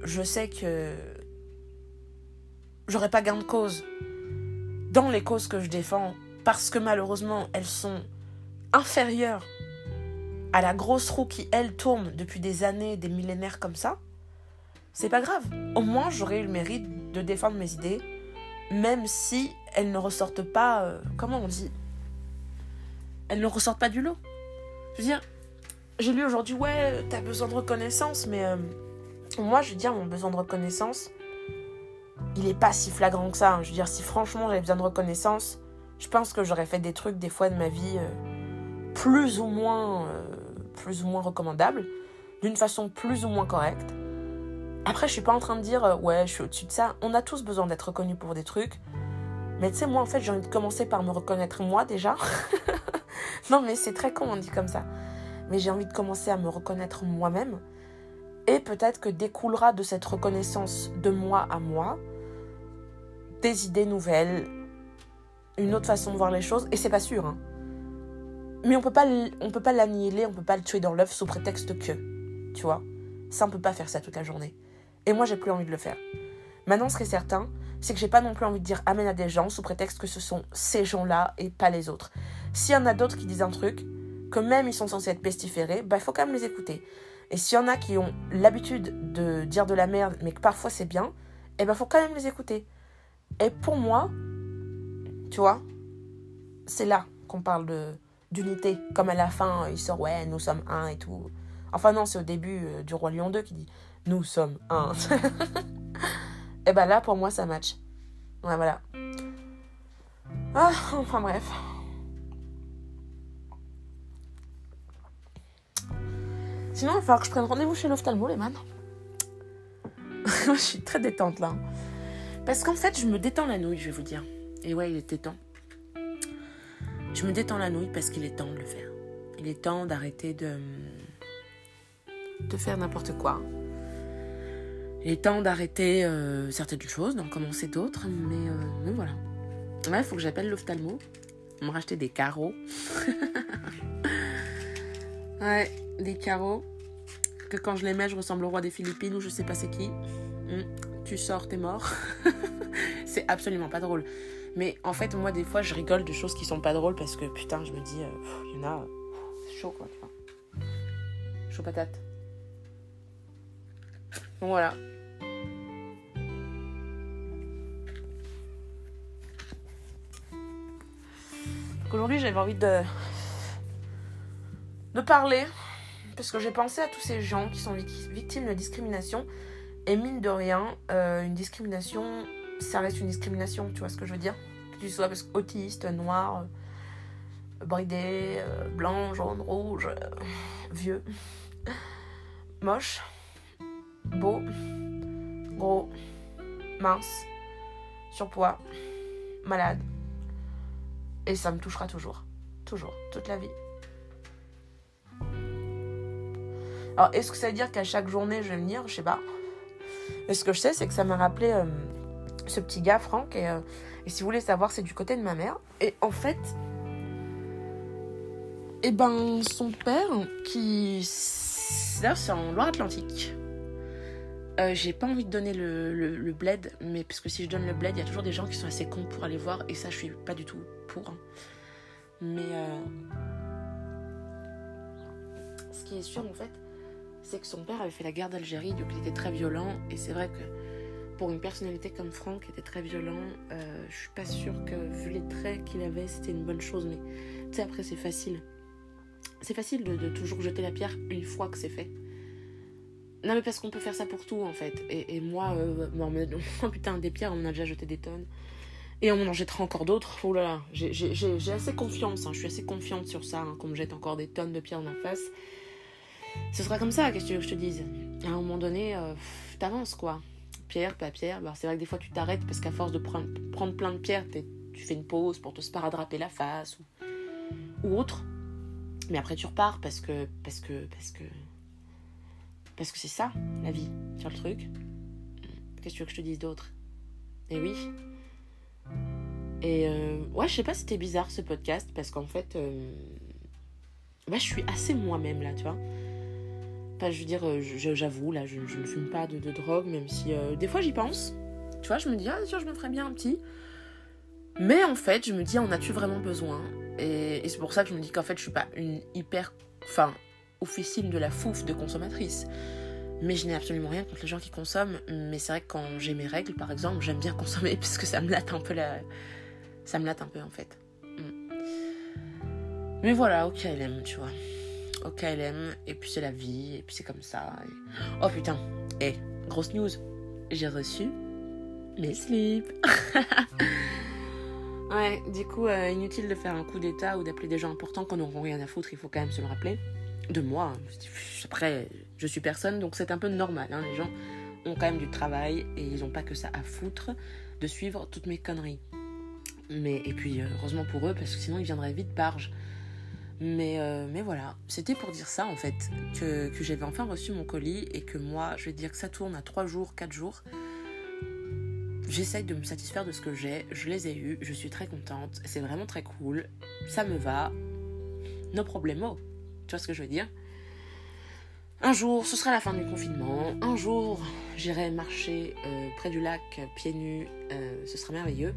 je sais que j'aurai pas gain de cause dans les causes que je défends parce que malheureusement elles sont inférieures à la grosse roue qui elle tourne depuis des années, des millénaires comme ça c'est pas grave. Au moins, j'aurais eu le mérite de défendre mes idées, même si elles ne ressortent pas. Euh, comment on dit? Elles ne ressortent pas du lot. Je veux dire, j'ai lu aujourd'hui, ouais, t'as besoin de reconnaissance, mais euh, moi, je veux dire, mon besoin de reconnaissance, il est pas si flagrant que ça. Hein. Je veux dire, si franchement j'avais besoin de reconnaissance, je pense que j'aurais fait des trucs, des fois, de ma vie euh, plus ou moins. plus ou moins recommandables, d'une façon plus ou moins correcte. Après, je suis pas en train de dire, euh, ouais, je suis au-dessus de ça. On a tous besoin d'être reconnus pour des trucs. Mais tu sais, moi, en fait, j'ai envie de commencer par me reconnaître moi déjà. non, mais c'est très con, on dit comme ça. Mais j'ai envie de commencer à me reconnaître moi-même. Et peut-être que découlera de cette reconnaissance de moi à moi des idées nouvelles, une autre façon de voir les choses. Et c'est pas sûr, hein. Mais on peut pas, peut pas l'annihiler, on peut pas le tuer dans l'œuf sous prétexte que, tu vois. Ça, on peut pas faire ça toute la journée. Et moi, j'ai plus envie de le faire. Maintenant, ce qui est certain, c'est que j'ai pas non plus envie de dire amen à des gens sous prétexte que ce sont ces gens-là et pas les autres. S'il y en a d'autres qui disent un truc, que même ils sont censés être pestiférés, bah il faut quand même les écouter. Et s'il y en a qui ont l'habitude de dire de la merde, mais que parfois c'est bien, eh ben faut quand même les écouter. Et pour moi, tu vois, c'est là qu'on parle d'unité. Comme à la fin, il sort ouais, nous sommes un et tout. Enfin non, c'est au début euh, du Roi Lion 2 qui dit nous sommes un. Et ben là, pour moi, ça match. Ouais, voilà. Ah, enfin bref. Sinon, il va falloir que je prenne rendez-vous chez l'ophtalmo, les man. je suis très détente là. Parce qu'en fait, je me détends la nouille, je vais vous dire. Et ouais, il était temps. Je me détends la nouille parce qu'il est temps de le faire. Il est temps d'arrêter de de faire n'importe quoi. Il est temps d'arrêter euh, certaines choses, d'en commencer d'autres, mais, euh, voilà. Ouais, il faut que j'appelle l'ophtalmo, me racheter des carreaux. ouais, des carreaux. Que quand je les mets, je ressemble au roi des Philippines ou je sais pas c'est qui. Hum, tu sors, t'es mort. c'est absolument pas drôle. Mais en fait, moi, des fois, je rigole de choses qui sont pas drôles parce que putain, je me dis, euh, il y en a, c'est chaud quoi, tu vois. Chaud patate. Donc voilà. Aujourd'hui, j'avais envie de de parler parce que j'ai pensé à tous ces gens qui sont victimes de discrimination et mine de rien, euh, une discrimination, ça reste une discrimination, tu vois ce que je veux dire? Que tu sois autiste, noir, euh, bridé, euh, blanc, jaune, rouge, vieux, moche beau, gros, mince, surpoids, malade. Et ça me touchera toujours. Toujours. Toute la vie. Alors, est-ce que ça veut dire qu'à chaque journée, je vais venir? Je sais pas. Mais ce que je sais, c'est que ça m'a rappelé euh, ce petit gars, Franck. Et, euh, et, si vous voulez savoir, c'est du côté de ma mère. Et en fait, et eh ben, son père, qui. Là, c'est en Loire-Atlantique. Euh, j'ai pas envie de donner le, le, bled, mais parce que si je donne le bled, il y a toujours des gens qui sont assez cons pour aller voir, et ça, je suis pas du tout pour. Hein. Mais ce qui est sûr, en fait, c'est que son père avait fait la guerre d'Algérie, donc il était très violent, et c'est vrai que pour une personnalité comme Franck, qui était très violent, euh, je suis pas sûre que, vu les traits qu'il avait, c'était une bonne chose, mais tu sais, après, c'est facile. C'est facile de, toujours jeter la pierre une fois que c'est fait. Non, mais parce qu'on peut faire ça pour tout, en fait. Et, moi, euh, oh, putain, des pierres, on en a déjà jeté des tonnes. Et on en jettera encore d'autres. Oh là là, j'ai assez confiance, hein. je suis assez confiante sur ça, hein, qu'on me jette encore des tonnes de pierres en face. Ce sera comme ça, qu'est-ce que tu veux que je te dise? À un moment donné, euh, t'avances quoi. Pierre, pas pierre. Bah, c'est vrai que des fois tu t'arrêtes parce qu'à force de prendre, prendre plein de pierres, tu fais une pause pour te sparadraper la face ou, ou autre. Mais après tu repars parce que parce que parce que parce que c'est ça la vie, faire le truc. Qu'est-ce que tu veux que je te dise d'autre? Et oui. Et euh, ouais, je sais pas c'était bizarre ce podcast parce qu'en fait, euh, bah, je suis assez moi-même là, tu vois. Enfin, je veux dire, euh, j'avoue, là, je, ne fume pas de, drogue, même si des fois j'y pense. Tu vois, je me dis, ah, sûr, je me ferais bien un petit. Mais en fait, je me dis, en as-tu vraiment besoin? Et, c'est pour ça que je me dis qu'en fait, je suis pas une hyper. Enfin, officine de la fouf de consommatrice. Mais je n'ai absolument rien contre les gens qui consomment. Mais c'est vrai que quand j'ai mes règles, par exemple, j'aime bien consommer parce que ça me latte un peu. Ça me latte un peu en fait. Mm. Mais voilà, ok, elle aime, tu vois. Elle aime. Et puis c'est la vie. Et puis c'est comme ça. Oh putain. Eh, grosse news. J'ai reçu mes slips. ouais, du coup, euh, inutile de faire un coup d'état ou d'appeler des gens importants qu'on n'auront rien à foutre. Il faut quand même se le rappeler de moi. Après, je suis personne, donc c'est un peu normal. Hein. Les gens ont quand même du travail et ils n'ont pas que ça à foutre de suivre toutes mes conneries. Mais, et puis, heureusement pour eux, parce que sinon ils viendraient vite barge. Mais, euh, mais voilà, c'était pour dire ça en fait, que, que j'avais enfin reçu mon colis et que moi, je vais dire que ça tourne à 3 jours, 4 jours. J'essaye de me satisfaire de ce que j'ai, je les ai eus, je suis très contente, c'est vraiment très cool, ça me va, no problemo. Tu vois ce que je veux dire? Un jour, ce sera la fin du confinement. Un jour, j'irai marcher euh, près du lac, pieds nus. Euh, ce sera merveilleux.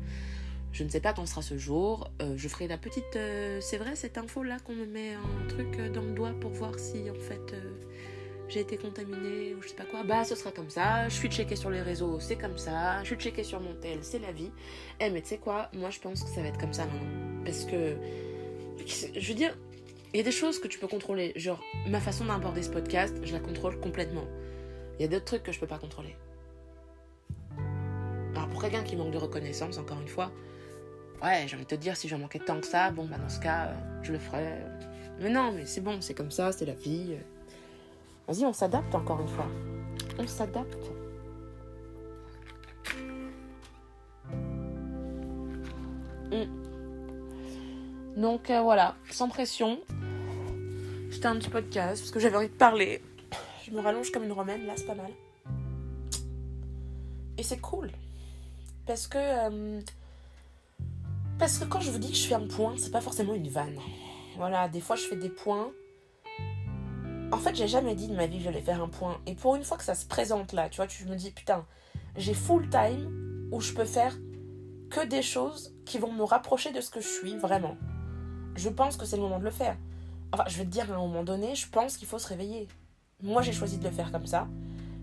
Je ne sais pas quand sera ce jour. Euh, je ferai la petite. c'est vrai cette info là qu'on me met un truc dans le doigt pour voir si en fait j'ai été contaminée ou je sais pas quoi. Bah ce sera comme ça. Je suis checké sur les réseaux, c'est comme ça. Je suis checké sur mon tel, c'est la vie. Eh mais tu sais quoi? Moi je pense que ça va être comme ça maintenant. Parce que. Je veux dire, il y a des choses que tu peux contrôler. Genre, ma façon d'aborder ce podcast, je la contrôle complètement. Il y a d'autres trucs que je peux pas contrôler. Alors, pour quelqu'un qui manque de reconnaissance, encore une fois, ouais, j'ai envie de te dire, si j'en manquais tant que ça, bon, bah dans ce cas, euh, je le ferais. Mais non, mais c'est bon, c'est comme ça, c'est la vie. Vas-y, on s'adapte encore une fois. On s'adapte. Hmm. Donc euh, voilà, sans pression, c'était un petit podcast parce que j'avais envie de parler. Je me rallonge comme une romaine, là, c'est pas mal. Et c'est cool. Parce que. Euh, parce que quand je vous dis que je fais un point, c'est pas forcément une vanne. Voilà, des fois je fais des points. En fait, j'ai jamais dit de ma vie que j'allais faire un point. Et pour une fois que ça se présente là, tu vois, tu me dis, putain, j'ai full time où je peux faire que des choses qui vont me rapprocher de ce que je suis vraiment. Je pense que c'est le moment de le faire. Enfin, je vais te dire, à un moment donné, je pense qu'il faut se réveiller. Moi, j'ai choisi de le faire comme ça.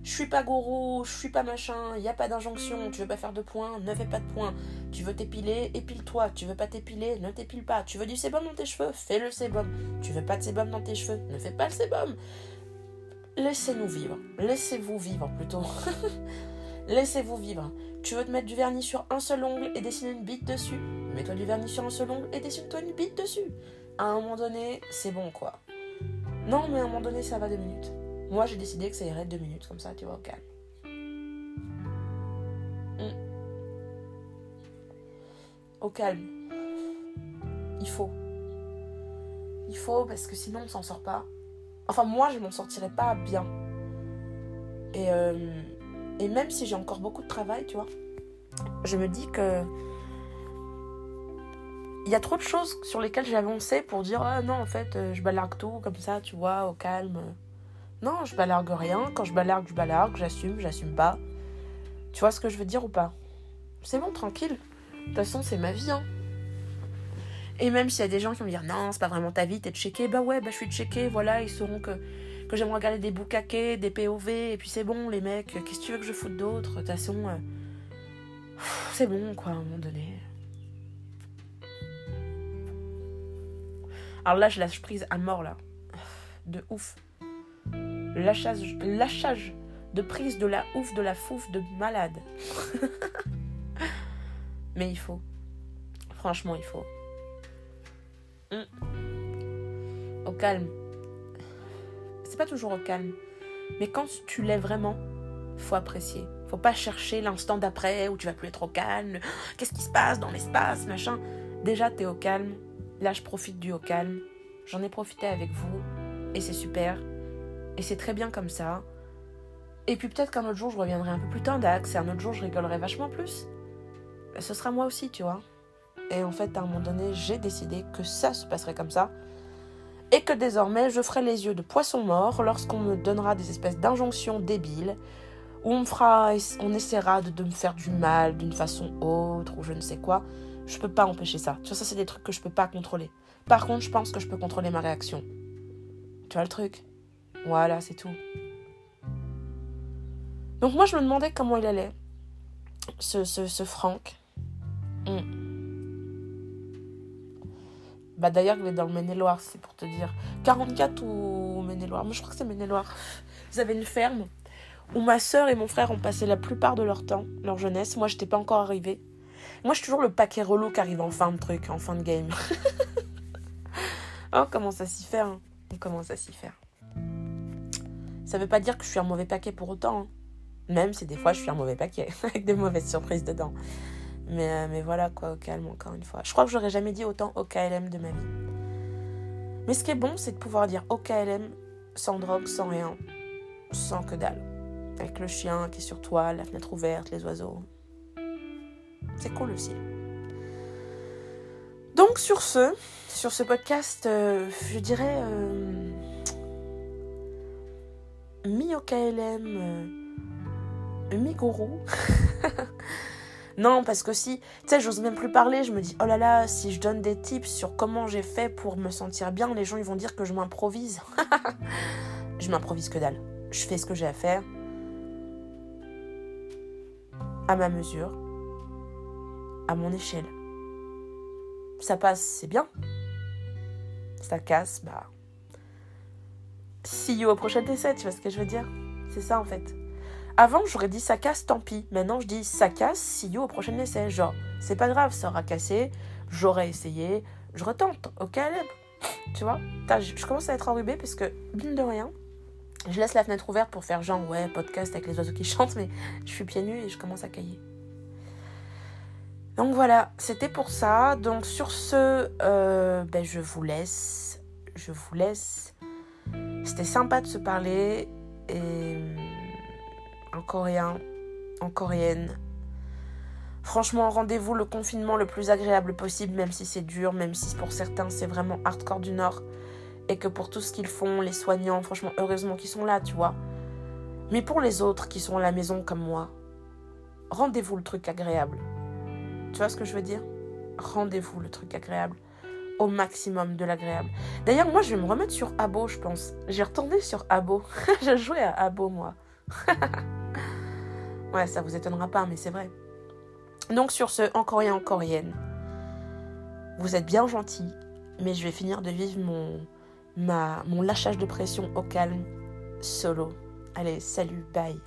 Je suis pas gourou, je suis pas machin, il n'y a pas d'injonction, tu veux pas faire de points, ne fais pas de points. Tu veux t'épiler, épile-toi. Tu veux pas t'épiler, ne t'épile pas. Tu veux du sébum dans tes cheveux, fais le sébum. Tu veux pas de sébum dans tes cheveux, ne fais pas le sébum. Laissez-nous vivre. Laissez-vous vivre plutôt. Laissez-vous vivre. Tu veux te mettre du vernis sur un seul ongle et dessiner une bite dessus? Mets-toi du vernis sur un seul ongle et dessine-toi une bite dessus à un moment donné, c'est bon quoi. Non, mais à un moment donné, ça va deux minutes. Moi, j'ai décidé que ça irait deux minutes, comme ça, tu vois, au calme. Hmm. Au calme. Il faut. Il faut, parce que sinon, on s'en sort pas. Enfin, moi, je m'en sortirais pas bien. Et, euh, et même si j'ai encore beaucoup de travail, tu vois, je me dis que. Il y a trop de choses sur lesquelles j'ai avancé pour dire Ah non, en fait, euh, je balargue tout comme ça, tu vois, au calme. Non, je balargue rien. Quand je balargue, je balargue. J'assume, j'assume pas. Tu vois ce que je veux dire ou pas? C'est bon, tranquille. De toute façon, c'est ma vie, hein. Et même s'il y a des gens qui vont me dire non, c'est pas vraiment ta vie, t'es checké, bah ouais, bah je suis checké, voilà, ils sauront que, que j'aime regarder des boucaquets, des POV, et puis c'est bon, les mecs, qu'est-ce que tu veux que je foute d'autre? De toute façon, euh, c'est bon, quoi, à un moment donné. Alors là, je lâche prise à mort, là. De ouf. Lâchage, de prise de la ouf, de la fouf, de malade. Mais il faut. Franchement, il faut. Mm. Au calme. C'est pas toujours au calme. Mais quand tu l'es vraiment, faut apprécier. Faut pas chercher l'instant d'après où tu vas plus être au calme. Qu'est-ce qui se passe dans l'espace, machin. Déjà, t'es au calme. Là, je profite du au calme. J'en ai profité avec vous. Et c'est super. Et c'est très bien comme ça. Et puis peut-être qu'un autre jour, je reviendrai un peu plus tendax. Et un autre jour, je rigolerai vachement plus. Ce sera moi aussi, tu vois. Et en fait, à un moment donné, j'ai décidé que ça se passerait comme ça. Et que désormais, je ferai les yeux de poisson mort lorsqu'on me donnera des espèces d'injonctions débiles. Où on, fera, on essaiera de, de me faire du mal d'une façon autre ou je ne sais quoi. Je peux pas empêcher ça. Tu vois, ça, c'est des trucs que je peux pas contrôler. Par contre, je pense que je peux contrôler ma réaction. Tu vois le truc? Voilà, c'est tout. Donc moi, je me demandais comment il allait, ce, ce, ce Franck. Hmm. Bah d'ailleurs, il est dans le Maine-et-Loire, c'est pour te dire. 44 ou Maine-et-Loire Moi, je crois que c'est Maine-et-Loire. Ils une ferme où ma soeur et mon frère ont passé la plupart de leur temps, leur jeunesse. Moi, j'étais pas encore arrivée. Moi, je suis toujours le paquet relou qui arrive en fin de truc, en fin de game. oh, comment ça s'y faire hein. On commence à s'y faire. Ça veut pas dire que je suis un mauvais paquet pour autant. Hein. Même si des fois, je suis un mauvais paquet, avec des mauvaises surprises dedans. Mais, euh, mais voilà quoi, au calme encore une fois. Je crois que j'aurais jamais dit autant au KLM de ma vie. Mais ce qui est bon, c'est de pouvoir dire au KLM sans drogue, sans rien, sans que dalle. Avec le chien qui est sur toi, la fenêtre ouverte, les oiseaux. C'est cool aussi. Donc sur ce, sur ce podcast, euh, je dirais euh, mi au KLM, euh, mi gourou. Non, parce que si, tu sais, j'ose même plus parler, je me dis, oh là là, si je donne des tips sur comment j'ai fait pour me sentir bien, les gens ils vont dire que je m'improvise. je m'improvise que dalle. Je fais ce que j'ai à faire. À ma mesure. À mon échelle. Ça passe, c'est bien. Ça casse, bah. See au prochain essai, tu vois ce que je veux dire? C'est ça en fait. Avant, j'aurais dit ça casse, tant pis. Maintenant, je dis ça casse, see you au prochain essai. Genre, c'est pas grave, ça aura cassé, j'aurais essayé, je retente, ok. Tu vois? Je commence à être enrubée parce que, mine de rien, je laisse la fenêtre ouverte pour faire genre, ouais, podcast avec les oiseaux qui chantent, mais je suis pieds nus et je commence à cailler. Donc voilà, c'était pour ça. Donc sur ce, euh, ben, je vous laisse. Je vous laisse. C'était sympa de se parler. Et en coréen, en coréenne. Franchement, rendez-vous le confinement le plus agréable possible, même si c'est dur, même si pour certains c'est vraiment hardcore du Nord. Et que pour tout ce qu'ils font, les soignants, franchement, heureusement qu'ils sont là, tu vois. Mais pour les autres qui sont à la maison comme moi, rendez-vous le truc agréable. Tu vois ce que je veux dire? Rendez-vous le truc agréable. Au maximum de l'agréable. D'ailleurs, moi, je vais me remettre sur Abo, je pense. J'ai retourné sur Abo. J'ai joué à Abo, moi. ouais, ça vous étonnera pas, mais c'est vrai. Donc sur ce, en coréen, en coréenne, vous êtes bien gentil, mais je vais finir de vivre mon, mon lâchage de pression au calme, solo. Allez, salut, bye.